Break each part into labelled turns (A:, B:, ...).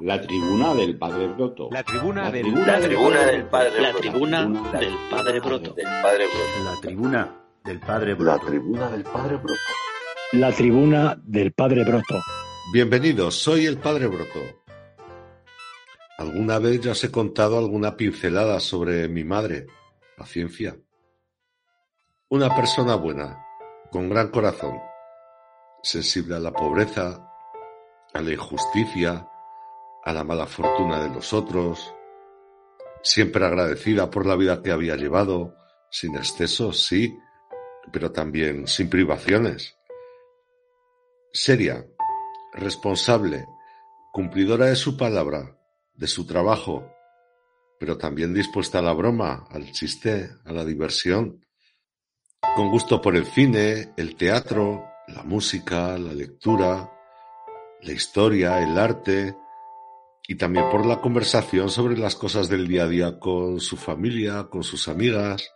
A: La tribuna del Padre Broto.
B: La tribuna del
C: La tribuna del Padre
D: La tribuna del Padre Broto.
C: Del Padre Broto.
E: La tribuna del Padre
F: La
E: Broto.
F: tribuna del Padre Broto.
G: La tribuna del Padre Broto.
H: Bienvenidos, soy el Padre Broto. Alguna vez ya os he contado alguna pincelada sobre mi madre, la ciencia. Una persona buena, con gran corazón, sensible a la pobreza, a la injusticia, a la mala fortuna de los otros, siempre agradecida por la vida que había llevado, sin excesos, sí, pero también sin privaciones. Seria, responsable, cumplidora de su palabra, de su trabajo, pero también dispuesta a la broma, al chiste, a la diversión, con gusto por el cine, el teatro, la música, la lectura, la historia, el arte, y también por la conversación sobre las cosas del día a día con su familia, con sus amigas.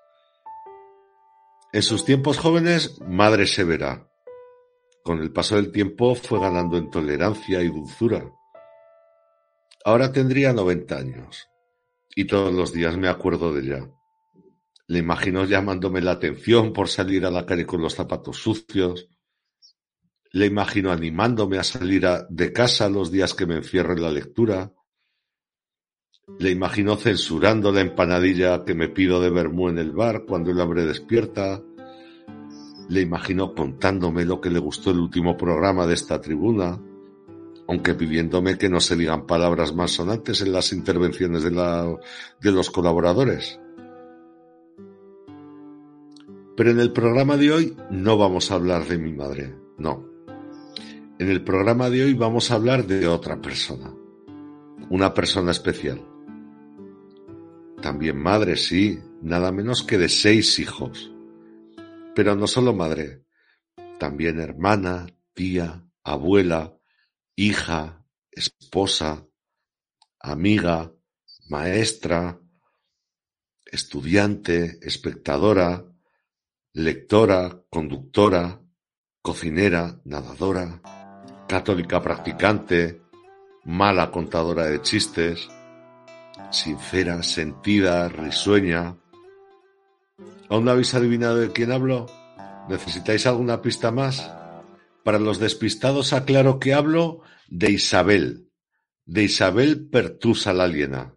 H: En sus tiempos jóvenes, madre severa. Con el paso del tiempo fue ganando en tolerancia y dulzura. Ahora tendría 90 años y todos los días me acuerdo de ella. Le imagino llamándome la atención por salir a la calle con los zapatos sucios. Le imagino animándome a salir a- de casa los días que me encierro en la lectura. Le imagino censurando la empanadilla que me pido de vermú en el bar cuando el hambre despierta. Le imagino contándome lo que le gustó el último programa de esta tribuna, aunque pidiéndome que no se digan palabras más sonantes en las intervenciones de, los colaboradores. Pero en el programa de hoy no vamos a hablar de mi madre, no. En el programa de hoy vamos a hablar de otra persona, una persona especial. También madre, sí, nada menos que de seis hijos. Pero no solo madre, también hermana, tía, abuela, hija, esposa, amiga, maestra, estudiante, espectadora, lectora, conductora, cocinera, nadadora, católica practicante, mala contadora de chistes, sincera, sentida, risueña. ¿Aún no habéis adivinado de quién hablo? ¿Necesitáis alguna pista más? Para los despistados aclaro que hablo de Isabel, de Isabel Pertusa la aliena.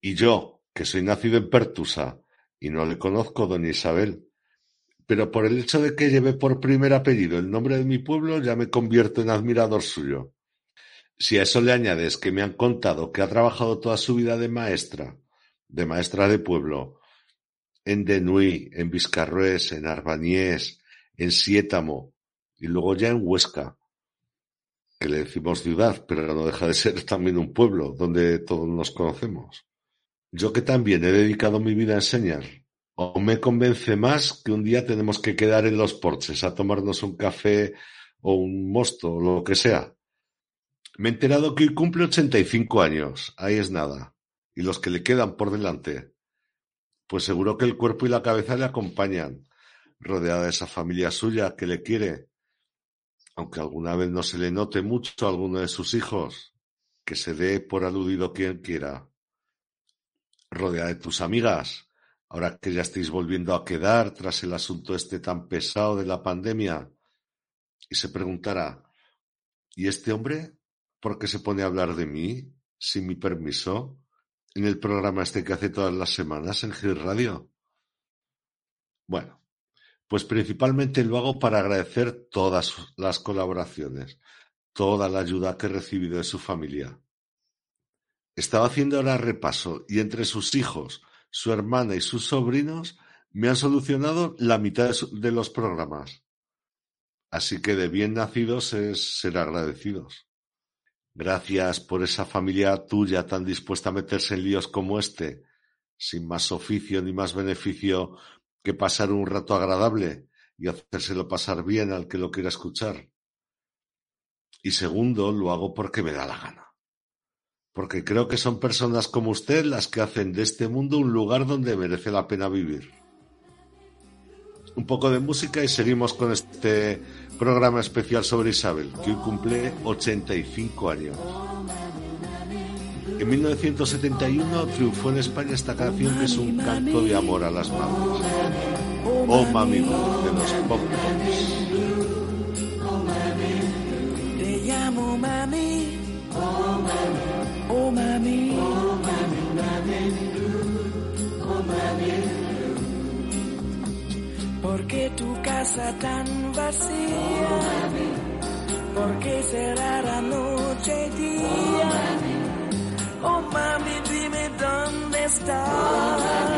H: Y yo, que soy nacido en Pertusa y no le conozco doña Isabel, pero por el hecho de que lleve por primer apellido el nombre de mi pueblo ya me convierto en admirador suyo. Si a eso le añades que me han contado que ha trabajado toda su vida de maestra, de maestra de pueblo, en Denuí, en Vizcarrués, en Arbañés, en Siétamo y luego ya en Huesca, que le decimos ciudad, pero no deja de ser también un pueblo donde todos nos conocemos. Yo que también he dedicado mi vida a enseñar, o me convence más que un día tenemos que quedar en los porches a tomarnos un café o un mosto o lo que sea. Me he enterado que hoy cumple 85 años, ahí es nada, y los que le quedan por delante. Pues seguro que el cuerpo y la cabeza le acompañan, rodeada de esa familia suya que le quiere, aunque alguna vez no se le note mucho a alguno de sus hijos, que se dé por aludido quien quiera. Rodeada de tus amigas, ahora que ya estáis volviendo a quedar tras el asunto este tan pesado de la pandemia, y se preguntará, ¿y este hombre por qué se pone a hablar de mí, sin mi permiso, en el programa este que hace todas las semanas en Gil Radio? Bueno, pues principalmente lo hago para agradecer todas las colaboraciones, toda la ayuda que he recibido de su familia. Estaba haciendo ahora repaso y entre sus hijos, su hermana y sus sobrinos me han solucionado la mitad de, los programas. Así que de bien nacidos es ser agradecidos. Gracias por esa familia tuya tan dispuesta a meterse en líos como este, sin más oficio ni más beneficio que pasar un rato agradable y hacérselo pasar bien al que lo quiera escuchar. Y segundo, lo hago porque me da la gana. Porque creo que son personas como usted las que hacen de este mundo un lugar donde merece la pena vivir. Un poco de música y seguimos con este programa especial sobre Isabel, que hoy cumple 85 años. En 1971 triunfó en España esta canción que es un canto de amor a las madres. Oh Mami de los Pop
B: Te llamo mami. Oh mami. Oh mami, Oh mami. ¿Por qué tu casa tan vacía? ¿Por qué la noche y día? Oh mami, dime dónde estás.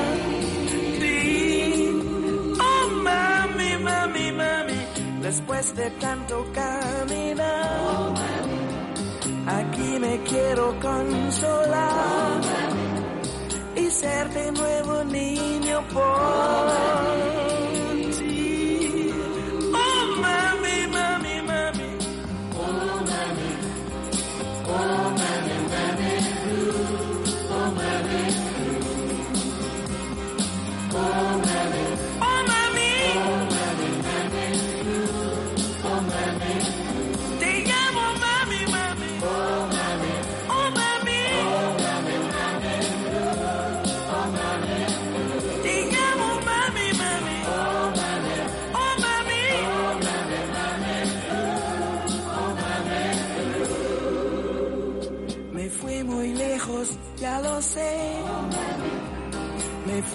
B: después de tanto caminar. Me quiero consolar y ser de nuevo niño por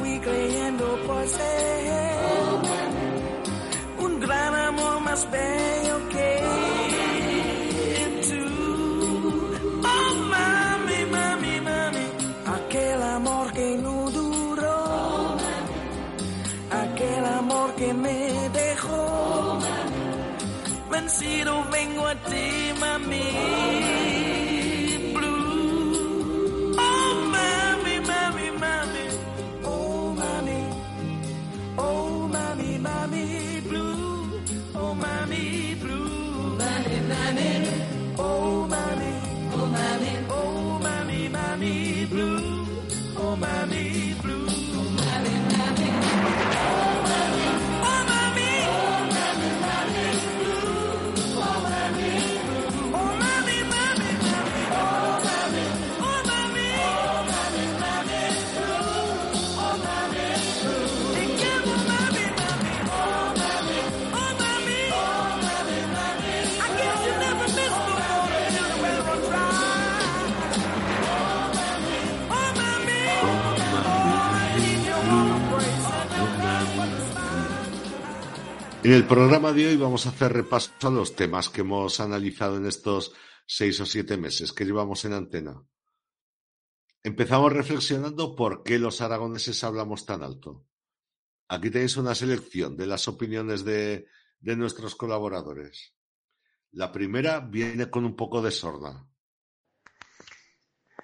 B: fui creyendo por ser
H: En el programa de hoy vamos a hacer repaso a los temas que hemos analizado en estos seis o siete meses que llevamos en antena. Empezamos reflexionando por qué los aragoneses hablamos tan alto. Aquí tenéis una selección de las opiniones de, nuestros colaboradores. La primera viene con un poco de sorda.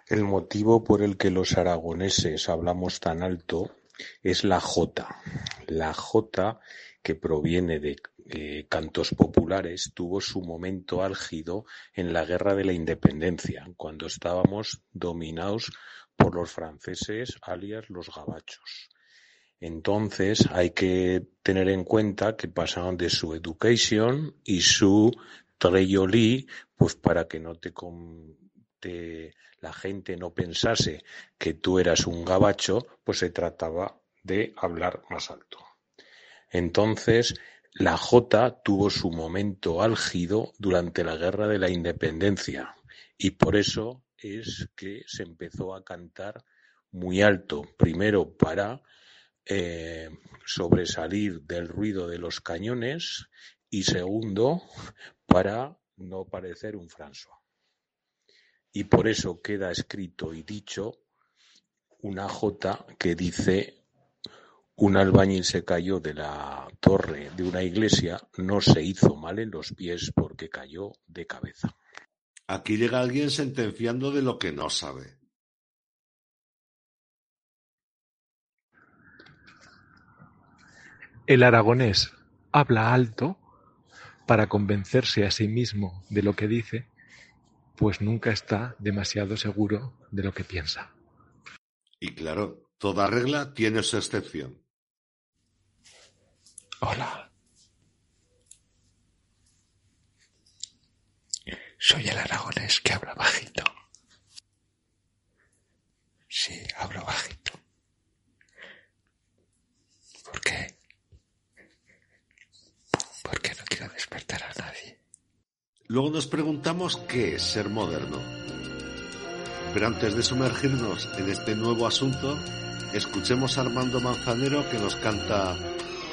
E: El motivo por el que los aragoneses hablamos tan alto es la jota. La jota que proviene de eh, cantos populares, tuvo su momento álgido en la Guerra de la Independencia, cuando estábamos dominados por los franceses, alias los gabachos. Entonces hay que tener en cuenta que pasaron de su education y su treyolí, pues para que no te, te, la gente no pensase que tú eras un gabacho, pues se trataba de hablar más alto. Entonces, la jota tuvo su momento álgido durante la Guerra de la Independencia y por eso es que se empezó a cantar muy alto, primero para eh, sobresalir del ruido de los cañones y segundo para no parecer un François. Y por eso queda escrito y dicho una jota que dice un albañil se cayó de la torre de una iglesia, no se hizo mal en los pies porque cayó de cabeza.
H: Aquí llega alguien sentenciando de lo que no sabe.
F: El aragonés habla alto para convencerse a sí mismo de lo que dice, pues nunca está demasiado seguro de lo que piensa.
H: Y claro, toda regla tiene su excepción.
I: Hola. Soy el aragonés que habla bajito.
J: Sí, hablo bajito. ¿Por qué? Porque no quiero despertar a nadie.
H: Luego nos preguntamos qué es ser moderno. Pero antes de sumergirnos en este nuevo asunto, escuchemos a Armando Manzanero que nos canta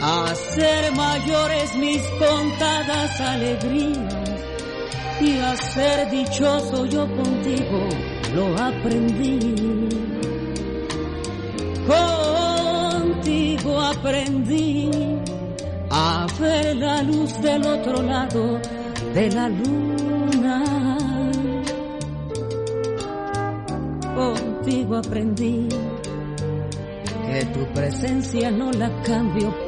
I: A ser mayores mis contadas alegrías y a ser dichoso yo contigo lo aprendí. Contigo aprendí a ver la luz del otro lado de la luna. Contigo aprendí que tu presencia no la cambio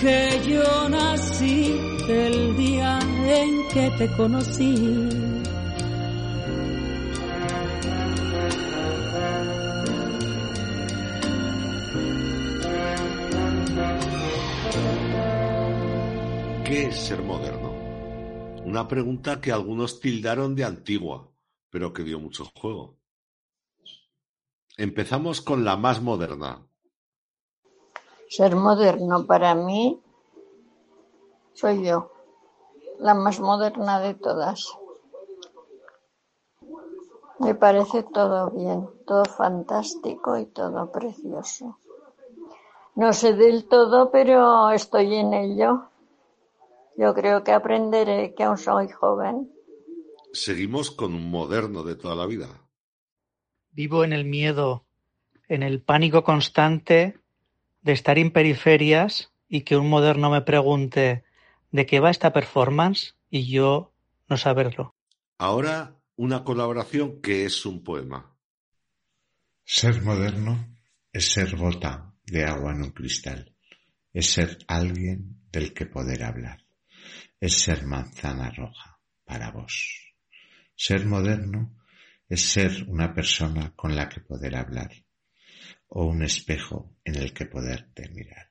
I: que yo nací el día en que te conocí.
H: ¿Qué es ser moderno? Una pregunta que algunos tildaron de antigua, pero que dio mucho juego. Empezamos con la más moderna.
K: Ser moderno para mí soy yo, la más moderna de todas. Me parece todo bien, todo fantástico y todo precioso. No sé del todo, pero estoy en ello. Yo creo que aprenderé, que aún soy joven.
H: Seguimos con un moderno de toda la vida.
L: Vivo en el miedo, en el pánico constante de estar en periferias y que un moderno me pregunte de qué va esta performance y yo no saberlo.
H: Ahora una colaboración que es un poema.
M: Ser moderno es ser gota de agua en un cristal, es ser alguien del que poder hablar, es ser manzana roja para vos. Ser moderno es ser una persona con la que poder hablar o un espejo en el que poderte mirar.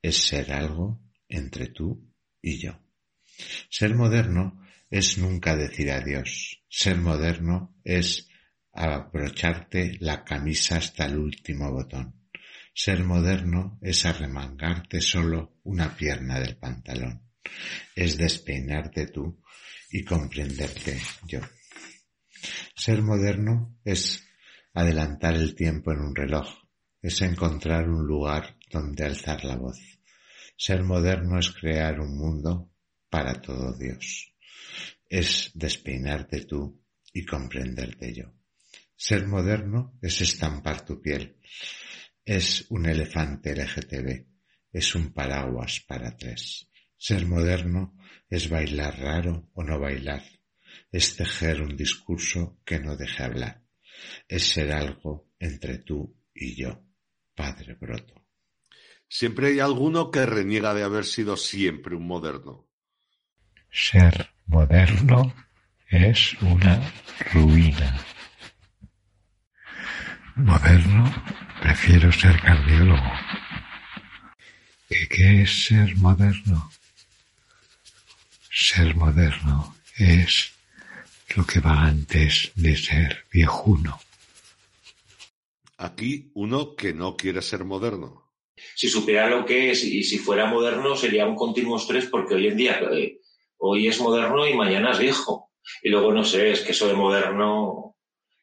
M: Es ser algo entre tú y yo. Ser moderno es nunca decir adiós. Ser moderno es abrocharte la camisa hasta el último botón. Ser moderno es arremangarte solo una pierna del pantalón. Es despeinarte tú y comprenderte yo. Ser moderno es adelantar el tiempo en un reloj, es encontrar un lugar donde alzar la voz. Ser moderno es crear un mundo para todo Dios. Es despeinarte tú y comprenderte yo. Ser moderno es estampar tu piel. Es un elefante LGTB. Es un paraguas para tres. Ser moderno es bailar raro o no bailar. Es tejer un discurso que no deje hablar. Es ser algo entre tú y yo, Padre Broto.
H: Siempre hay alguno que reniega de haber sido siempre un moderno.
J: Ser moderno es una ruina. Moderno, prefiero ser cardiólogo. ¿Y qué es ser moderno? Ser moderno es lo que va antes de ser viejuno.
H: Aquí uno que no quiere ser moderno.
N: Si supiera lo que es y si fuera moderno sería un continuo estrés porque hoy en día eh, hoy es moderno y mañana es viejo. Y luego no sé, es que eso de moderno,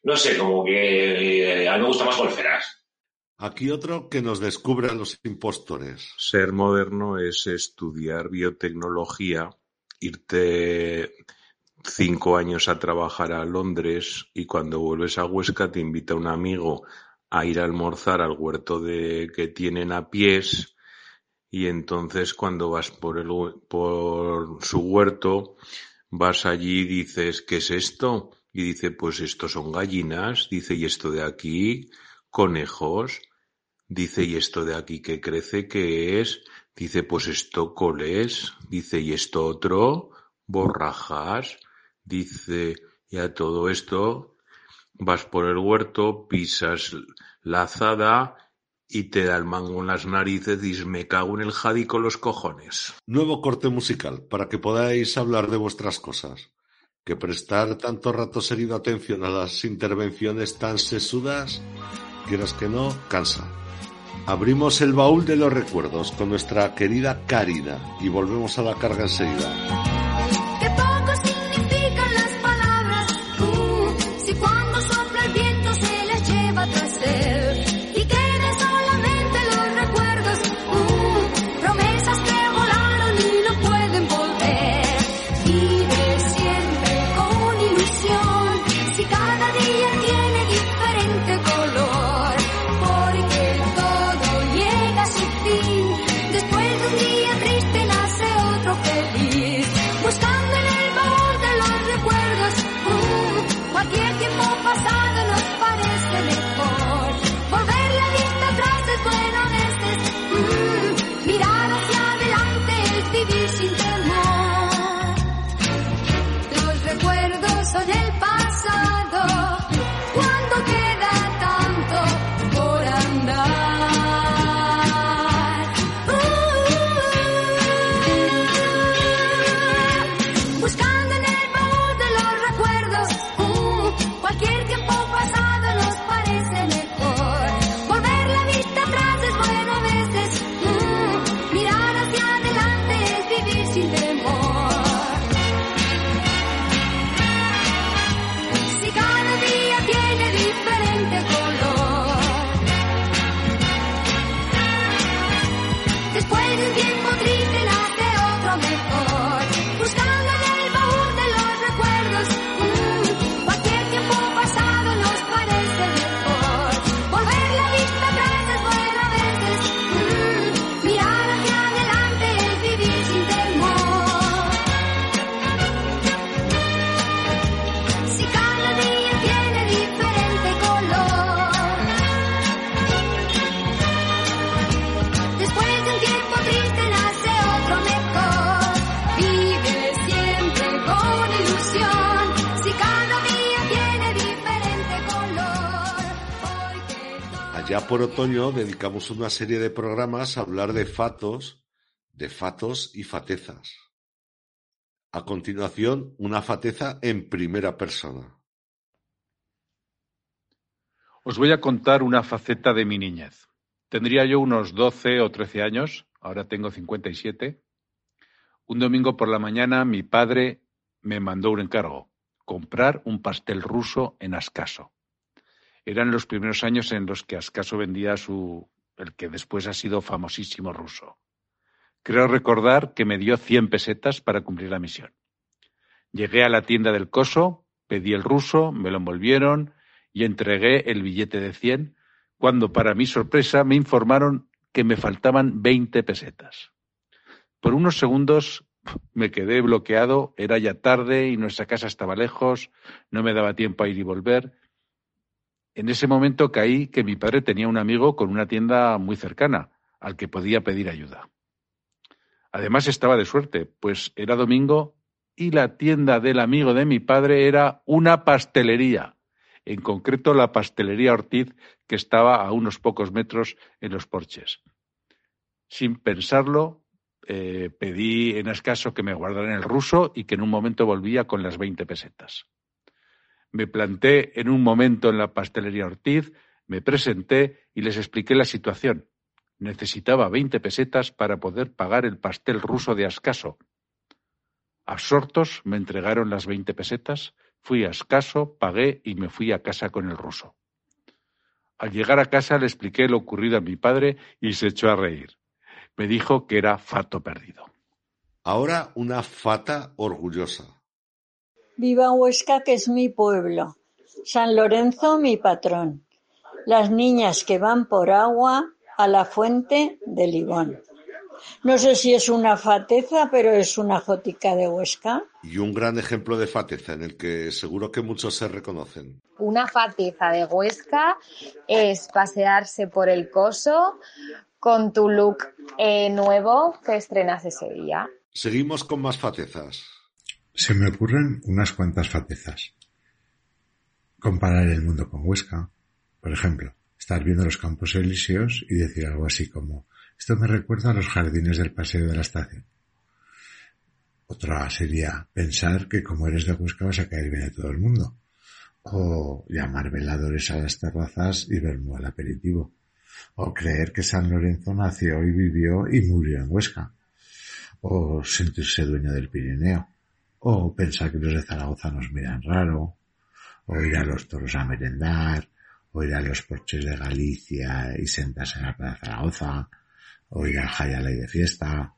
N: no sé, como que eh, a mí me gusta más golferas.
H: Aquí otro que nos descubre a los impostores.
E: Ser moderno es estudiar biotecnología, irte cinco años a trabajar a Londres y cuando vuelves a Huesca te invita un amigo a ir a almorzar al huerto de que tienen a pies. Y entonces cuando vas por el por su huerto vas allí y dices ¿qué es esto? y dice pues esto son gallinas dice y esto de aquí conejos dice y esto de aquí que crece qué es dice pues esto coles dice y esto otro borrajas dice y a todo esto vas por el huerto pisas la azada y te da el mango en las narices y me cago en el jadi con los cojones.
O: Nuevo corte musical para que podáis hablar de vuestras cosas. Que prestar tanto rato seguido atención a las intervenciones tan sesudas, quieras que no, cansa. Abrimos el baúl de los recuerdos con nuestra querida Karina y volvemos a la carga enseguida. Allá por otoño dedicamos una serie de programas a hablar de fatos, de fatos y fatezas. A continuación, una fateza en primera persona.
P: Os voy a contar una faceta de mi niñez. Tendría yo unos 12 o 13 años, ahora tengo 57. Un domingo por la mañana mi padre me mandó un encargo, comprar un pastel ruso en Ascaso. Eran los primeros años en los que Ascaso vendía su el que después ha sido famosísimo ruso. Creo recordar que me dio 100 pesetas para cumplir la misión. Llegué a la tienda del coso, pedí el ruso, me lo envolvieron y entregué el billete de 100 cuando, para mi sorpresa, me informaron que me faltaban 20 pesetas. Por unos segundos me quedé bloqueado, era ya tarde y nuestra casa estaba lejos, no me daba tiempo a ir y volver. En ese momento caí que mi padre tenía un amigo con una tienda muy cercana, al que podía pedir ayuda. Además estaba de suerte, pues era domingo y la tienda del amigo de mi padre era una pastelería, en concreto la pastelería Ortiz, que estaba a unos pocos metros en los porches. Sin pensarlo, eh, pedí en escaso que me guardaran el ruso y que en un momento volvía con las 20 pesetas. Me planté en un momento en la pastelería Ortiz, me presenté y les expliqué la situación. Necesitaba 20 pesetas para poder pagar el pastel ruso de Ascaso. Absortos me entregaron las 20 pesetas, fui a Ascaso, pagué y me fui a casa con el ruso. Al llegar a casa le expliqué lo ocurrido a mi padre y se echó a reír. Me dijo que era fato perdido.
O: Ahora una fata orgullosa.
K: Viva Huesca, que es mi pueblo. San Lorenzo, mi patrón. Las niñas que van por agua a la fuente de Libón. No sé si es una fateza, pero es una jotica de Huesca.
H: Y un gran ejemplo de fateza en el que seguro que muchos se reconocen.
Q: Una fateza de Huesca es pasearse por el coso con tu look eh, nuevo que estrenas ese día.
H: Seguimos con más fatezas.
M: Se me ocurren unas cuantas fatezas. Comparar el mundo con Huesca. Por ejemplo, estar viendo los campos elíseos y decir algo así como esto me recuerda a los jardines del paseo de la estación. Otra sería pensar que como eres de Huesca vas a caer bien a todo el mundo. O llamar veladores a las terrazas y verlo al aperitivo. O creer que San Lorenzo nació y vivió y murió en Huesca. O sentirse dueño del Pirineo. O pensar que los de Zaragoza nos miran raro. O ir a los toros a merendar. O ir a los porches de Galicia y sentarse en la Plaza Zaragoza o ir al Jayalay de fiesta,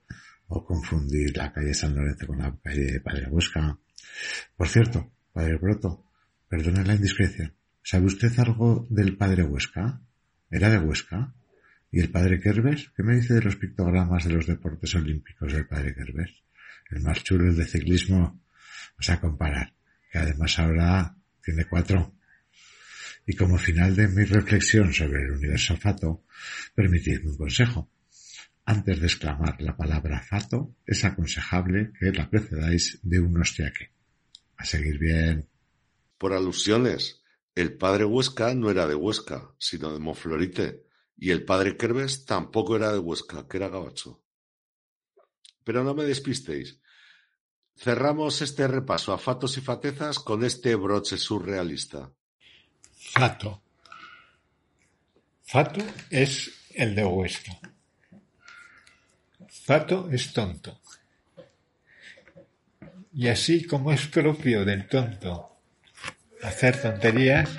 M: o confundir la calle San Lorenzo con la calle de Padre Huesca. Por cierto, Padre Broto, perdone la indiscreción, ¿sabe usted algo del Padre Huesca? ¿Era de Huesca? ¿Y el Padre Kerbes? ¿Qué me dice de los pictogramas de los deportes olímpicos del Padre Kerbes? El más chulo es de ciclismo, o sea, comparar, que además ahora tiene cuatro. Y como final de mi reflexión sobre el universo fato, permitidme un consejo. Antes de exclamar la palabra fato, es aconsejable que la precedáis de un hostiaque. A seguir bien.
H: Por alusiones, el padre Huesca no era de Huesca, sino de Monflorite, y el padre Kerbes tampoco era de Huesca, que era gabacho. Pero no me despistéis. Cerramos este repaso a fatos y fatezas con este broche surrealista.
J: Fato. Fato es el de Huesca. Fato es tonto. Y así como es propio del tonto hacer tonterías,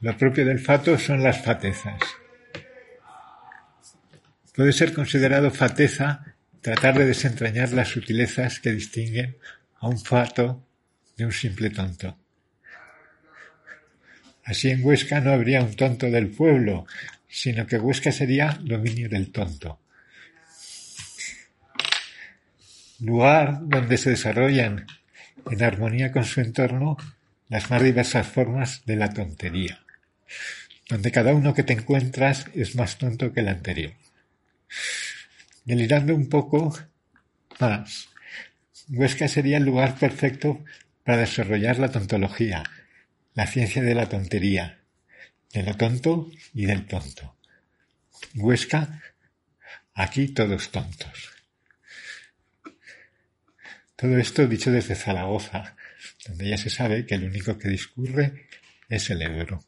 J: lo propio del fato son las fatezas. Puede ser considerado fateza tratar de desentrañar las sutilezas que distinguen a un fato de un simple tonto. Así en Huesca no habría un tonto del pueblo, sino que Huesca sería dominio del tonto. Lugar donde se desarrollan, en armonía con su entorno, las más diversas formas de la tontería, donde cada uno que te encuentras es más tonto que el anterior. Delirando un poco más, Huesca sería el lugar perfecto para desarrollar la tontología, la ciencia de la tontería, de lo tonto y del tonto. Huesca, aquí todos tontos. Todo esto dicho desde Zaragoza, donde ya se sabe que el único que discurre es el Ebro.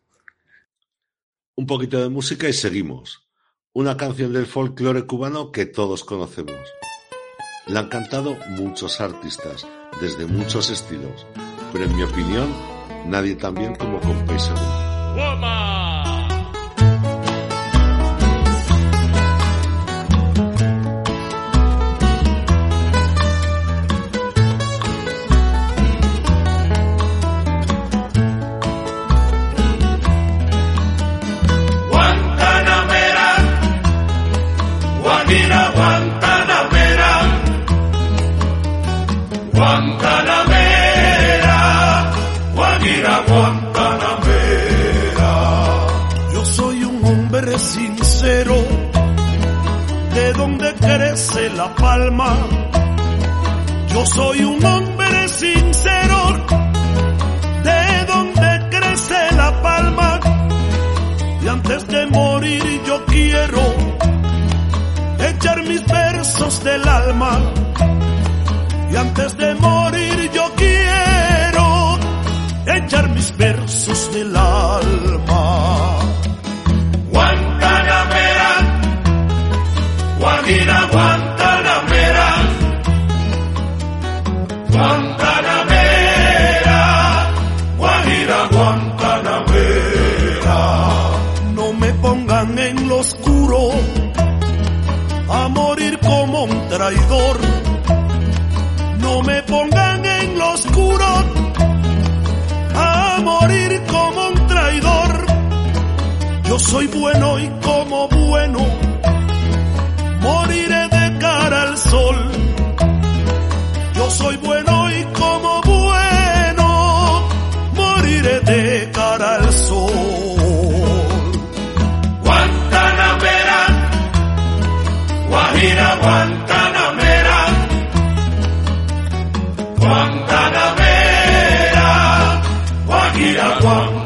H: Un poquito de música y seguimos. Una canción del folclore cubano que todos conocemos. La han cantado muchos artistas, desde muchos estilos, pero en mi opinión, nadie tan bien como Compay Segundo.
B: La palma. Yo soy un hombre sincero, de donde crece la palma. Y antes de morir yo quiero echar mis versos del alma. Y antes de morir yo quiero echar mis versos del alma. Guantanamera, Guajira, Guantanamera,
N: Yo soy bueno y como bueno moriré de cara al sol. Yo soy bueno y como bueno moriré de cara al sol. Guantanamera, Guajira, Guantanamera, Guantanamera, Guajira, Guantanamera.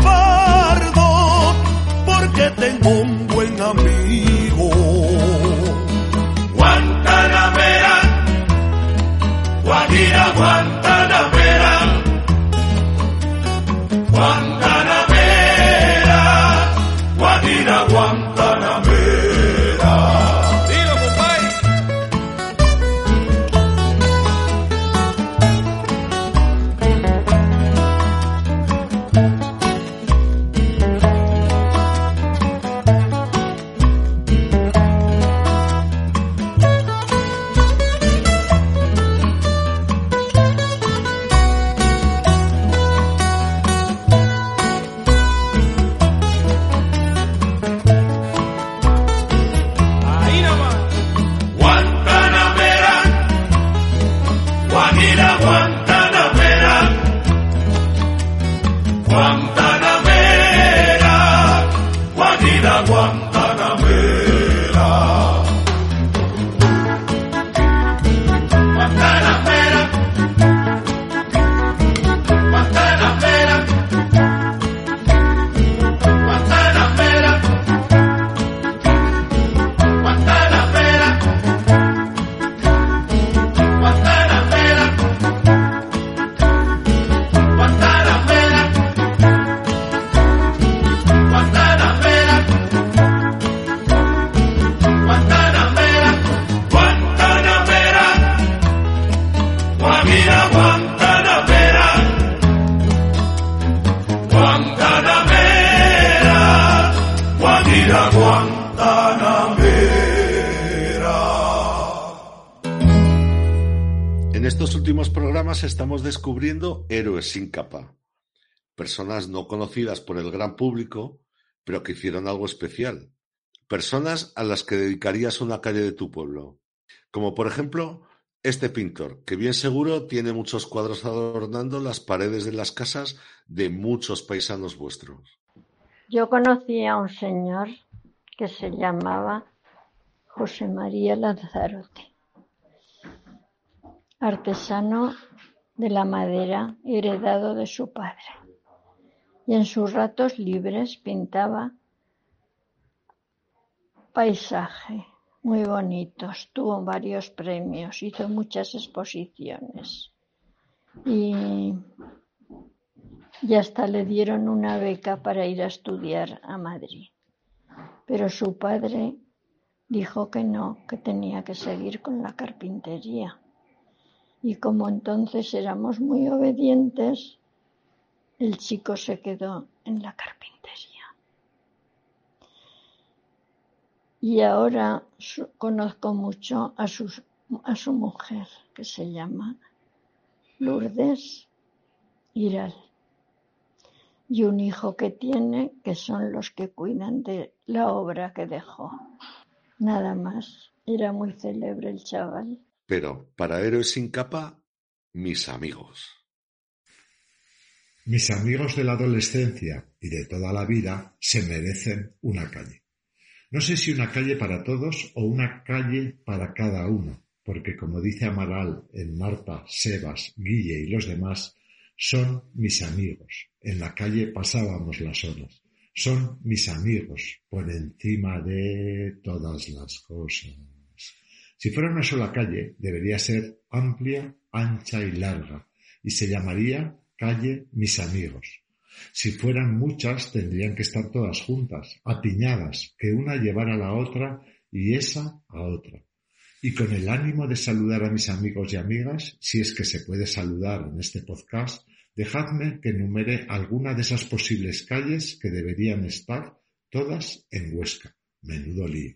N: tengo un buen amigo. Guantanamera, Guajira, Guantanamera,
H: descubriendo héroes sin capa, personas no conocidas por el gran público, pero que hicieron algo especial, personas a las que dedicarías una calle de tu pueblo, como por ejemplo este pintor, que bien seguro tiene muchos cuadros adornando las paredes de las casas de muchos paisanos vuestros.
K: Yo conocí a un señor que se llamaba José María Lanzarote, artesano de la madera heredado de su padre. Y en sus ratos libres pintaba paisaje muy bonitos, tuvo varios premios, hizo muchas exposiciones y, y hasta le dieron una beca para ir a estudiar a Madrid. Pero su padre dijo que no, que tenía que seguir con la carpintería. Y como entonces éramos muy obedientes, el chico se quedó en la carpintería. Y ahora conozco mucho a, a su mujer, que se llama Lourdes Iral. Y un hijo que tiene, que son los que cuidan de la obra que dejó. Nada más. Era muy célebre el chaval.
H: Pero para héroes sin capa Mis amigos.
M: Mis amigos de la adolescencia y de toda la vida se merecen una calle. No sé si una calle para todos o una calle para cada uno, porque como dice Amaral en Marta, Sebas, Guille y los demás, son mis amigos. En la calle pasábamos las horas. Son mis amigos por encima de todas las cosas. Si fuera una sola calle, debería ser amplia, ancha y larga, y se llamaría calle Mis Amigos. Si fueran muchas, tendrían que estar todas juntas, apiñadas, que una llevara a la otra y esa a otra. Y con el ánimo de saludar a mis amigos y amigas, si es que se puede saludar en este podcast, dejadme que enumere alguna de esas posibles calles que deberían estar todas en Huesca. Menudo lío.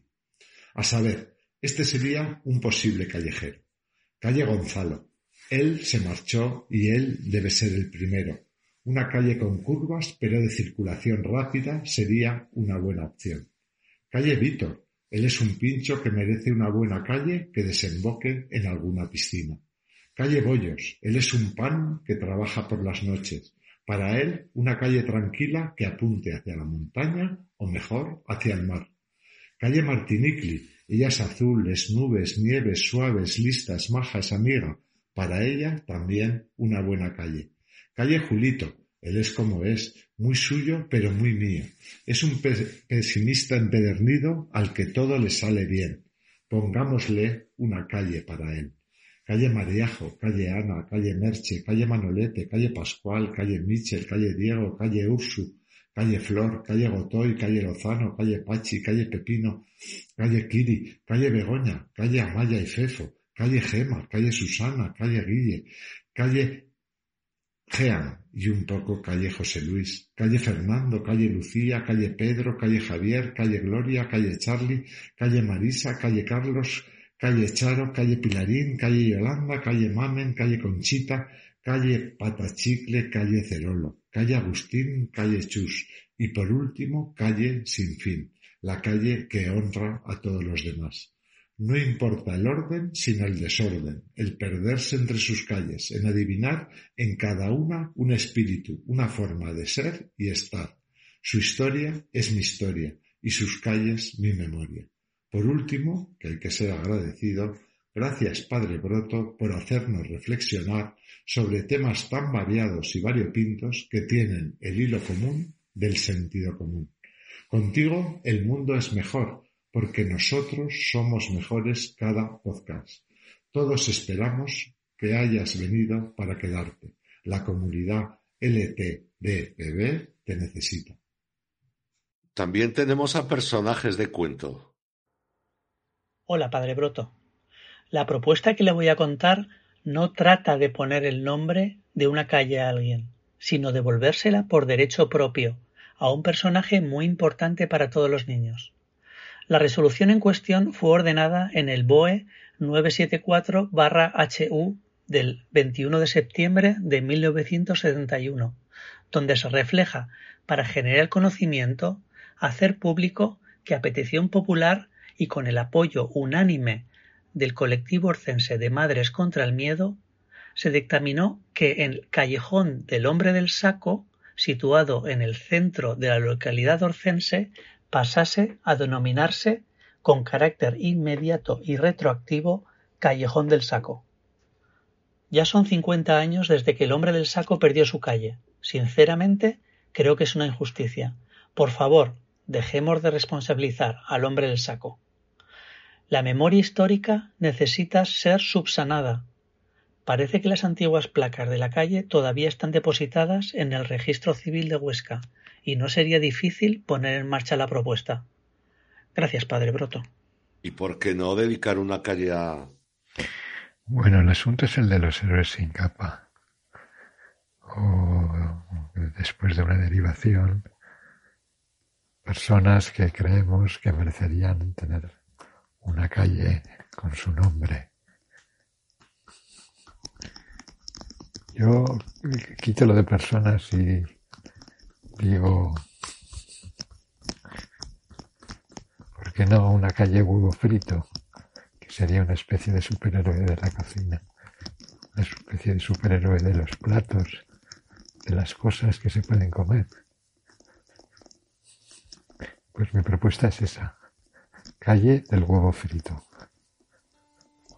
M: A saber, este sería un posible callejero. Calle Gonzalo. Él se marchó y él debe ser el primero. Una calle con curvas pero de circulación rápida sería una buena opción. Calle Víctor. Él es un pincho que merece una buena calle que desemboque en alguna piscina. Calle Bollos. Él es un pan que trabaja por las noches. Para él, una calle tranquila que apunte hacia la montaña o mejor hacia el mar. Calle Martinicli. Ella es nubes, nieves, suaves, listas, majas, amiga. Para ella también una buena calle. Calle Julito. Él es como es, muy suyo pero muy mío. Es un pesimista empedernido al que todo le sale bien. Pongámosle una calle para él. Calle Mariajo, calle Ana, calle Merche, calle Manolete, calle Pascual, calle Michel, calle Diego, calle Ursu, calle Flor, calle Gotoy, calle Lozano, calle Pachi, calle Pepino, calle Kiri, calle Begoña, calle Amaya y Fefo, calle Gema, calle Susana, calle Guille, calle Jean y un poco calle José Luis, calle Fernando, calle Lucía, calle Pedro, calle Javier, calle Gloria, calle Charlie, calle Marisa, calle Carlos, calle Charo, calle Pilarín, calle Yolanda, calle Mamen, calle Conchita, calle Patachicle, calle Cerolo, calle Agustín, calle Chus y por último calle Sin Fin, la calle que honra a todos los demás. No importa el orden, sino el desorden, el perderse entre sus calles, en adivinar en cada una un espíritu, una forma de ser y estar. Su historia es mi historia y sus calles mi memoria. Por último, que hay que ser agradecido, gracias Padre Broto por hacernos reflexionar sobre temas tan variados y variopintos que tienen el hilo común del sentido común. Contigo el mundo es mejor, porque nosotros somos mejores cada podcast. Todos esperamos que hayas venido para quedarte. La comunidad LTBBB te necesita.
H: También tenemos a personajes de cuento.
L: Hola, Padre Broto. La propuesta que le voy a contar no trata de poner el nombre de una calle a alguien, sino de volvérsela por derecho propio a un personaje muy importante para todos los niños. La resolución en cuestión fue ordenada en el BOE 974-HU del 21 de septiembre de 1971, donde se refleja, para generar conocimiento, hacer público que a petición popular y con el apoyo unánime del colectivo orcense de Madres contra el Miedo, se dictaminó que el Callejón del Hombre del Saco, situado en el centro de la localidad orcense, pasase a denominarse con carácter inmediato y retroactivo Callejón del Saco. Ya son 50 años desde que el hombre del saco perdió su calle. Sinceramente, creo que es una injusticia. Por favor, dejemos de responsabilizar al hombre del saco. La memoria histórica necesita ser subsanada. Parece que las antiguas placas de la calle todavía están depositadas en el registro civil de Huesca y no sería difícil poner en marcha la propuesta. Gracias, Padre Broto.
H: ¿Y por qué no dedicar una calle a...
F: Bueno, el asunto es el de los héroes sin capa. O después de una derivación, personas que creemos que merecerían tener una calle con su nombre. Yo quito lo de personas y digo, ¿por qué no una calle huevo frito? Que sería una especie de superhéroe de la cocina.
J: una especie de superhéroe de los platos, de las cosas que se pueden comer. Pues mi propuesta es esa, calle del huevo frito.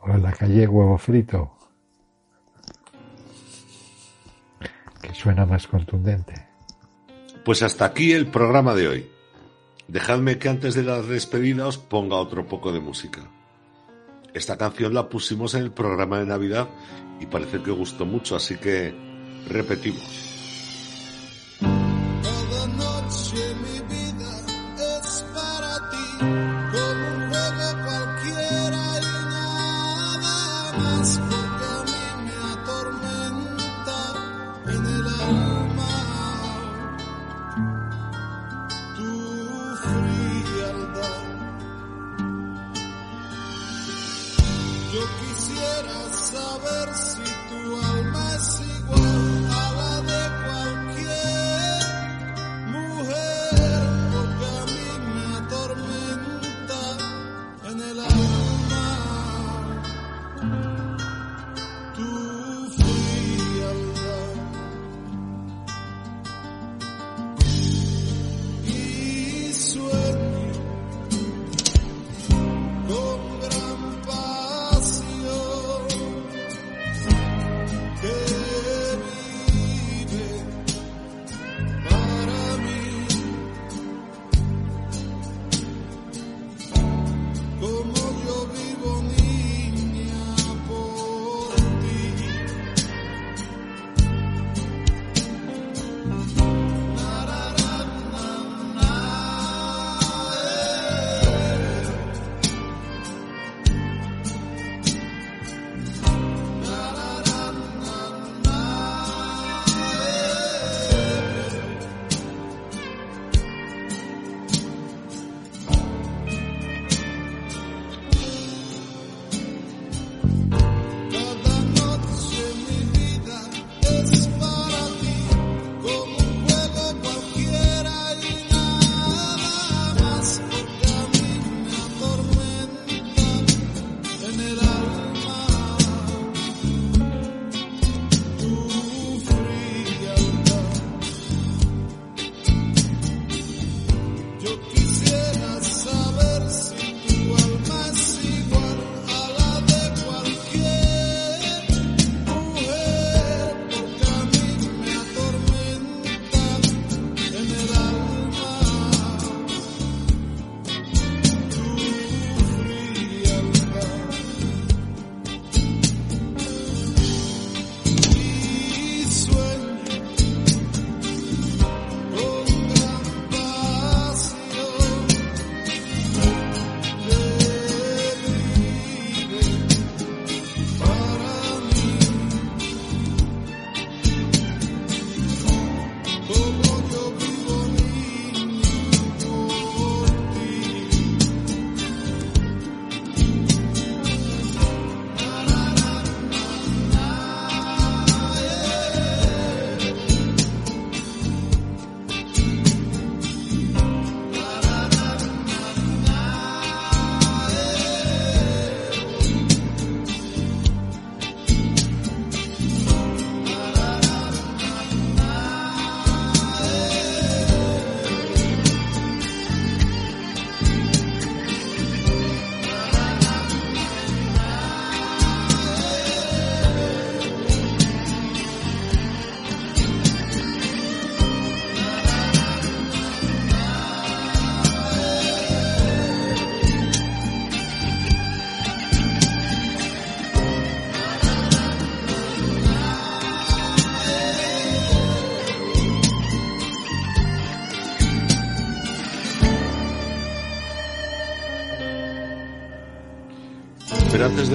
J: O la calle huevo frito, que suena más contundente.
H: Pues hasta aquí el programa de hoy. Dejadme que antes de la despedida os ponga otro poco de música. Esta canción la pusimos en el programa de Navidad y parece que gustó mucho, así que repetimos.
R: Nada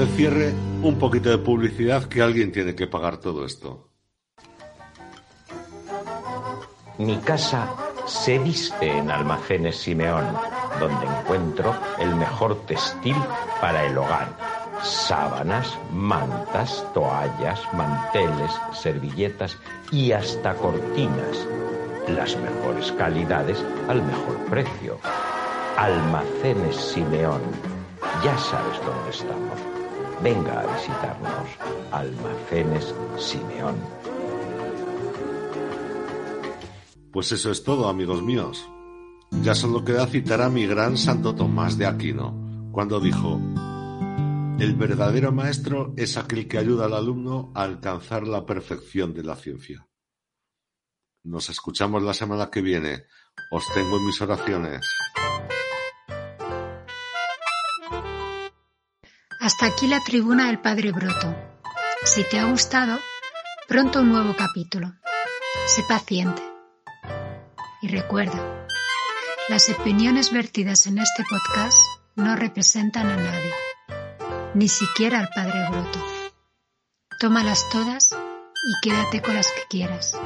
H: Del cierre, un poquito de publicidad que alguien tiene que pagar todo esto.
S: Mi casa se viste en Almacenes Simeón, donde encuentro el mejor textil para el hogar. Sábanas, mantas, toallas, manteles, servilletas y hasta cortinas. Las mejores calidades al mejor precio. Almacenes Simeón. Ya sabes dónde estamos. Venga a visitarnos. Almacenes Simeón.
H: Pues eso es todo, amigos míos. Ya solo queda citar a mi gran Santo Tomás de Aquino, cuando dijo, el verdadero maestro es aquel que ayuda al alumno a alcanzar la perfección de la ciencia. Nos escuchamos la semana que viene. Os tengo en mis oraciones.
T: Hasta aquí la tribuna del Padre Broto. Si te ha gustado, pronto un nuevo capítulo. Sé paciente. Y recuerda, las opiniones vertidas en este podcast no representan a nadie, ni siquiera al Padre Broto. Tómalas todas y quédate con las que quieras.